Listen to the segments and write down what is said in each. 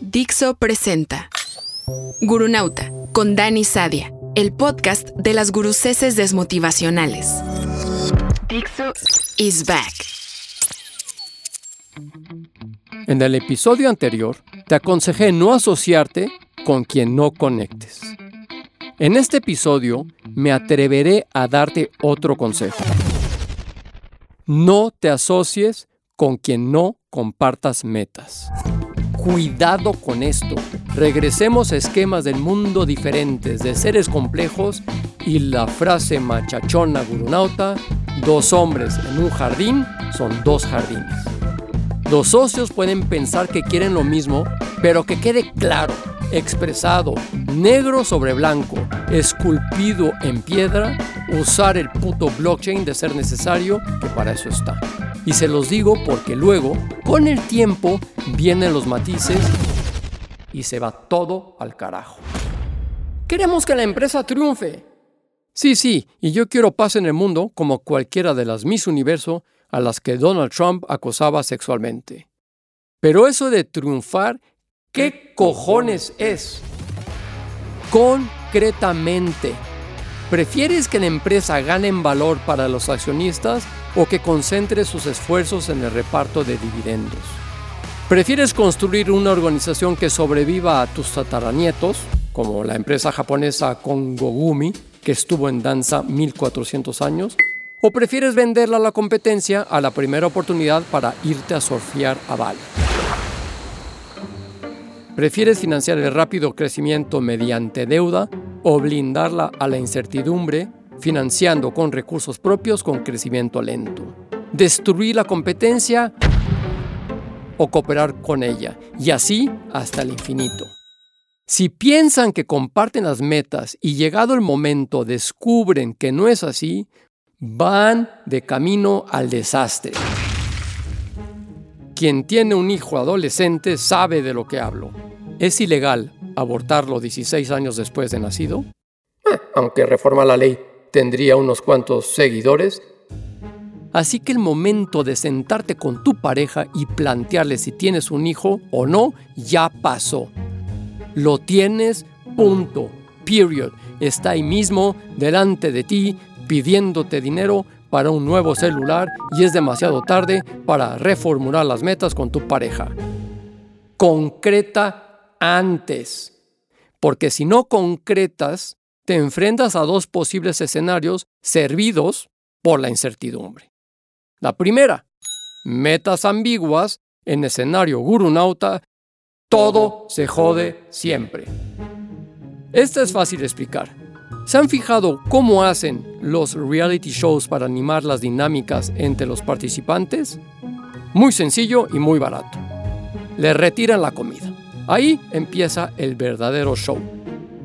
Dixo presenta Gurunauta con Dani Sadia, el podcast de las guruceses desmotivacionales. Dixo is back. En el episodio anterior, te aconsejé no asociarte con quien no conectes. En este episodio, me atreveré a darte otro consejo. No te asocies con quien no compartas metas. Cuidado con esto. Regresemos a esquemas del mundo diferentes, de seres complejos y la frase machachona gurunauta, dos hombres en un jardín son dos jardines. Los socios pueden pensar que quieren lo mismo, pero que quede claro, expresado, negro sobre blanco, esculpido en piedra, usar el puto blockchain de ser necesario, que para eso está. Y se los digo porque luego, con el tiempo, vienen los matices y se va todo al carajo. Queremos que la empresa triunfe. Sí, sí, y yo quiero paz en el mundo como cualquiera de las Miss Universo a las que Donald Trump acosaba sexualmente. Pero eso de triunfar, ¿qué cojones es? Concretamente, ¿prefieres que la empresa gane en valor para los accionistas o que concentre sus esfuerzos en el reparto de dividendos? ¿Prefieres construir una organización que sobreviva a tus tataranietos, como la empresa japonesa Kongogumi, que estuvo en danza 1400 años? ¿O prefieres venderla a la competencia a la primera oportunidad para irte a surfear a Bali? ¿Prefieres financiar el rápido crecimiento mediante deuda o blindarla a la incertidumbre financiando con recursos propios con crecimiento lento? ¿Destruir la competencia o cooperar con ella? Y así hasta el infinito. Si piensan que comparten las metas y llegado el momento descubren que no es así, van de camino al desastre. Quien tiene un hijo adolescente sabe de lo que hablo. ¿Es ilegal abortarlo 16 años después de nacido? Eh, aunque reforma la ley, tendría unos cuantos seguidores. Así que el momento de sentarte con tu pareja y plantearle si tienes un hijo o no ya pasó. Lo tienes, punto, period. Está ahí mismo, delante de ti, pidiéndote dinero para un nuevo celular y es demasiado tarde para reformular las metas con tu pareja. Concreta antes, porque si no concretas, te enfrentas a dos posibles escenarios servidos por la incertidumbre. La primera, metas ambiguas en escenario gurunauta, todo se jode siempre. Esta es fácil de explicar. ¿Se han fijado cómo hacen los reality shows para animar las dinámicas entre los participantes? Muy sencillo y muy barato. Le retiran la comida. Ahí empieza el verdadero show.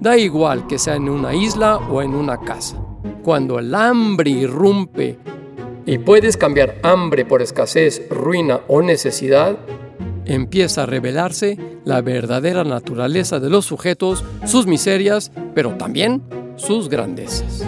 Da igual que sea en una isla o en una casa. Cuando el hambre irrumpe y puedes cambiar hambre por escasez, ruina o necesidad, empieza a revelarse la verdadera naturaleza de los sujetos, sus miserias, pero también sus grandezas.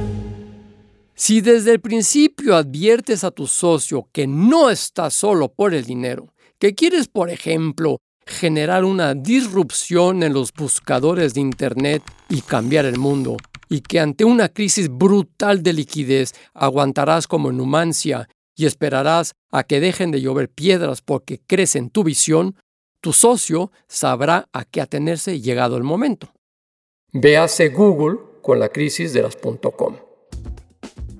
Si desde el principio adviertes a tu socio que no estás solo por el dinero, que quieres, por ejemplo, generar una disrupción en los buscadores de Internet y cambiar el mundo, y que ante una crisis brutal de liquidez aguantarás como Numancia y esperarás a que dejen de llover piedras porque crees en tu visión, tu socio sabrá a qué atenerse llegado el momento. Véase Google con la crisis de las .com.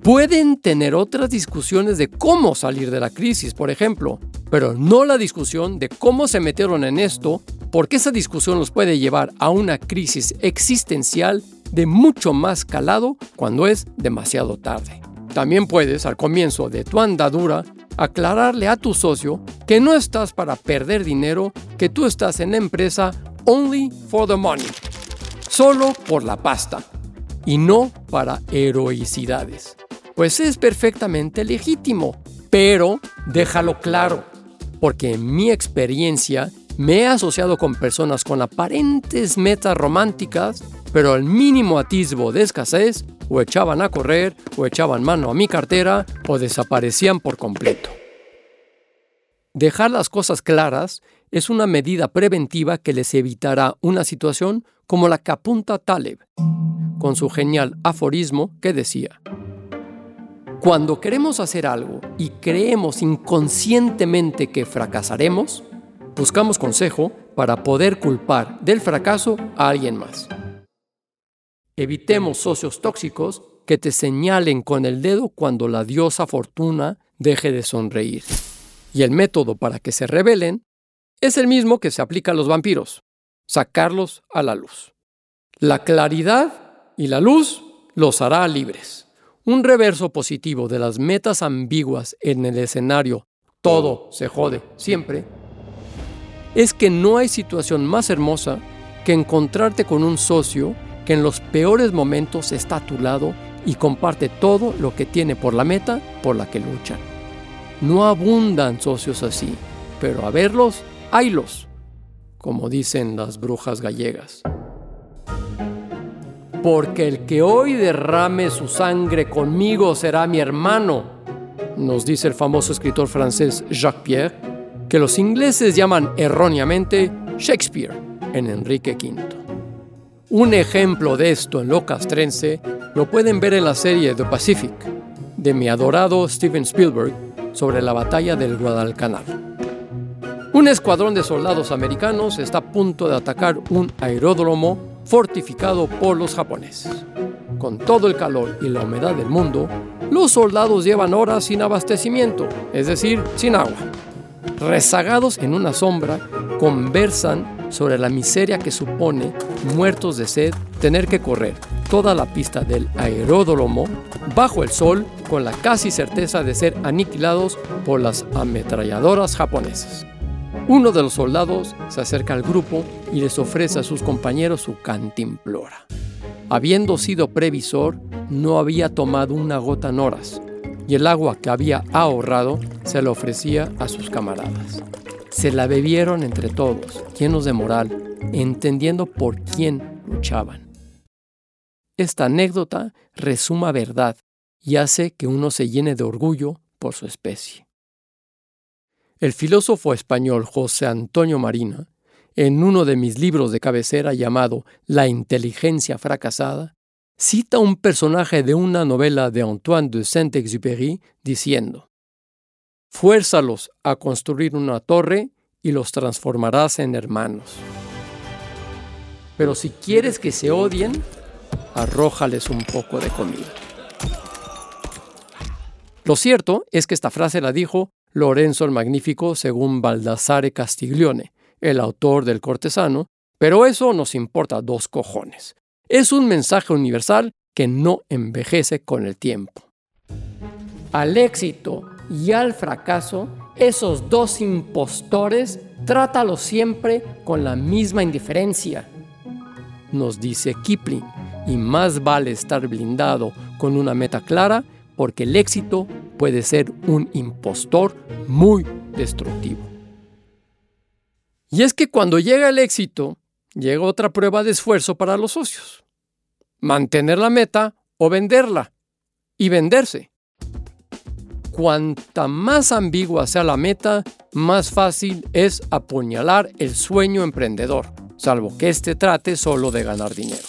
Pueden tener otras discusiones de cómo salir de la crisis, por ejemplo, pero no la discusión de cómo se metieron en esto, porque esa discusión los puede llevar a una crisis existencial de mucho más calado cuando es demasiado tarde. También puedes, al comienzo de tu andadura, aclararle a tu socio que no estás para perder dinero, que tú estás en la empresa only for the money, solo por la pasta y no para heroicidades. Pues es perfectamente legítimo, pero déjalo claro, porque en mi experiencia me he asociado con personas con aparentes metas románticas, pero al mínimo atisbo de escasez, o echaban a correr, o echaban mano a mi cartera, o desaparecían por completo. Dejar las cosas claras es una medida preventiva que les evitará una situación como la que apunta Taleb, con su genial aforismo que decía, Cuando queremos hacer algo y creemos inconscientemente que fracasaremos, buscamos consejo para poder culpar del fracaso a alguien más. Evitemos socios tóxicos que te señalen con el dedo cuando la diosa fortuna deje de sonreír. Y el método para que se rebelen es el mismo que se aplica a los vampiros, sacarlos a la luz. La claridad y la luz los hará libres. Un reverso positivo de las metas ambiguas en el escenario todo se jode siempre es que no hay situación más hermosa que encontrarte con un socio que en los peores momentos está a tu lado y comparte todo lo que tiene por la meta por la que luchan. No abundan socios así, pero a verlos, haylos, como dicen las brujas gallegas. Porque el que hoy derrame su sangre conmigo será mi hermano, nos dice el famoso escritor francés Jacques Pierre, que los ingleses llaman erróneamente Shakespeare en Enrique V. Un ejemplo de esto en lo castrense lo pueden ver en la serie The Pacific de mi adorado Steven Spielberg sobre la batalla del Guadalcanal. Un escuadrón de soldados americanos está a punto de atacar un aeródromo fortificado por los japoneses. Con todo el calor y la humedad del mundo, los soldados llevan horas sin abastecimiento, es decir, sin agua. Rezagados en una sombra, conversan sobre la miseria que supone, muertos de sed, tener que correr toda la pista del aeródromo bajo el sol con la casi certeza de ser aniquilados por las ametralladoras japonesas. Uno de los soldados se acerca al grupo y les ofrece a sus compañeros su cantimplora. Habiendo sido previsor, no había tomado una gota en horas, y el agua que había ahorrado se la ofrecía a sus camaradas. Se la bebieron entre todos, llenos de moral, entendiendo por quién luchaban. Esta anécdota resuma verdad y hace que uno se llene de orgullo por su especie. El filósofo español José Antonio Marina, en uno de mis libros de cabecera llamado La inteligencia fracasada, cita un personaje de una novela de Antoine de Saint-Exupéry diciendo, Fuérzalos a construir una torre y los transformarás en hermanos. Pero si quieres que se odien, arrójales un poco de comida. Lo cierto es que esta frase la dijo Lorenzo el Magnífico según Baldassare Castiglione, el autor del cortesano, pero eso nos importa dos cojones. Es un mensaje universal que no envejece con el tiempo. Al éxito y al fracaso, esos dos impostores, trátalos siempre con la misma indiferencia. Nos dice Kipling, y más vale estar blindado con una meta clara porque el éxito puede ser un impostor muy destructivo. Y es que cuando llega el éxito, llega otra prueba de esfuerzo para los socios. Mantener la meta o venderla. Y venderse. Cuanta más ambigua sea la meta, más fácil es apuñalar el sueño emprendedor, salvo que éste trate solo de ganar dinero.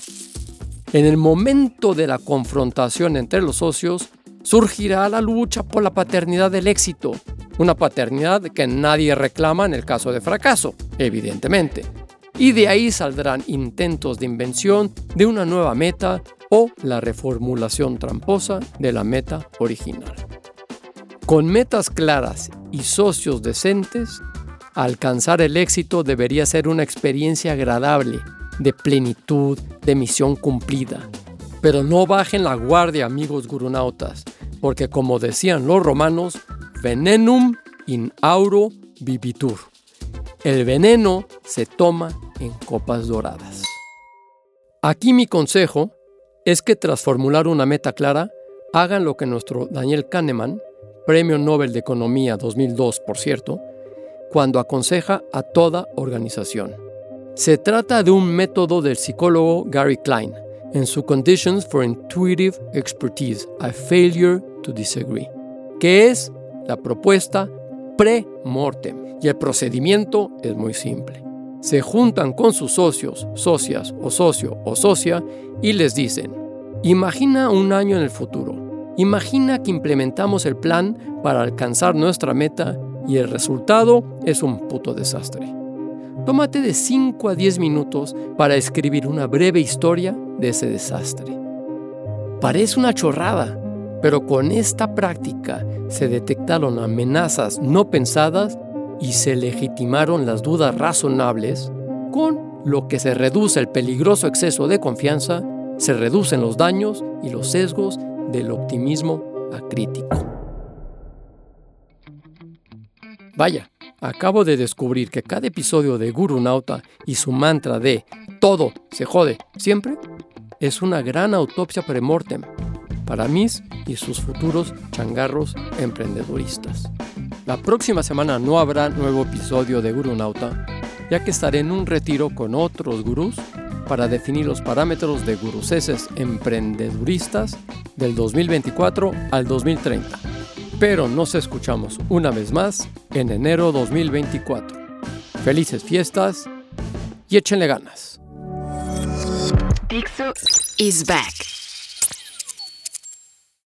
En el momento de la confrontación entre los socios, surgirá la lucha por la paternidad del éxito, una paternidad que nadie reclama en el caso de fracaso, evidentemente. Y de ahí saldrán intentos de invención de una nueva meta o la reformulación tramposa de la meta original. Con metas claras y socios decentes, alcanzar el éxito debería ser una experiencia agradable, de plenitud, de misión cumplida. Pero no bajen la guardia, amigos gurunautas, porque como decían los romanos, venenum in auro vivitur. El veneno se toma en copas doradas. Aquí mi consejo es que tras formular una meta clara, hagan lo que nuestro Daniel Kahneman Premio Nobel de Economía 2002, por cierto, cuando aconseja a toda organización. Se trata de un método del psicólogo Gary Klein en su Conditions for Intuitive Expertise, A Failure to Disagree, que es la propuesta pre-mortem. Y el procedimiento es muy simple. Se juntan con sus socios, socias o socio o socia y les dicen, imagina un año en el futuro. Imagina que implementamos el plan para alcanzar nuestra meta y el resultado es un puto desastre. Tómate de 5 a 10 minutos para escribir una breve historia de ese desastre. Parece una chorrada, pero con esta práctica se detectaron amenazas no pensadas y se legitimaron las dudas razonables, con lo que se reduce el peligroso exceso de confianza, se reducen los daños y los sesgos del optimismo acrítico. Vaya, acabo de descubrir que cada episodio de Guru Nauta y su mantra de todo se jode siempre es una gran autopsia premortem para mis y sus futuros changarros emprendeduristas. La próxima semana no habrá nuevo episodio de Guru Nauta, ya que estaré en un retiro con otros gurús para definir los parámetros de guruceses emprendeduristas del 2024 al 2030 pero nos escuchamos una vez más en enero 2024. Felices fiestas y échenle ganas. is back.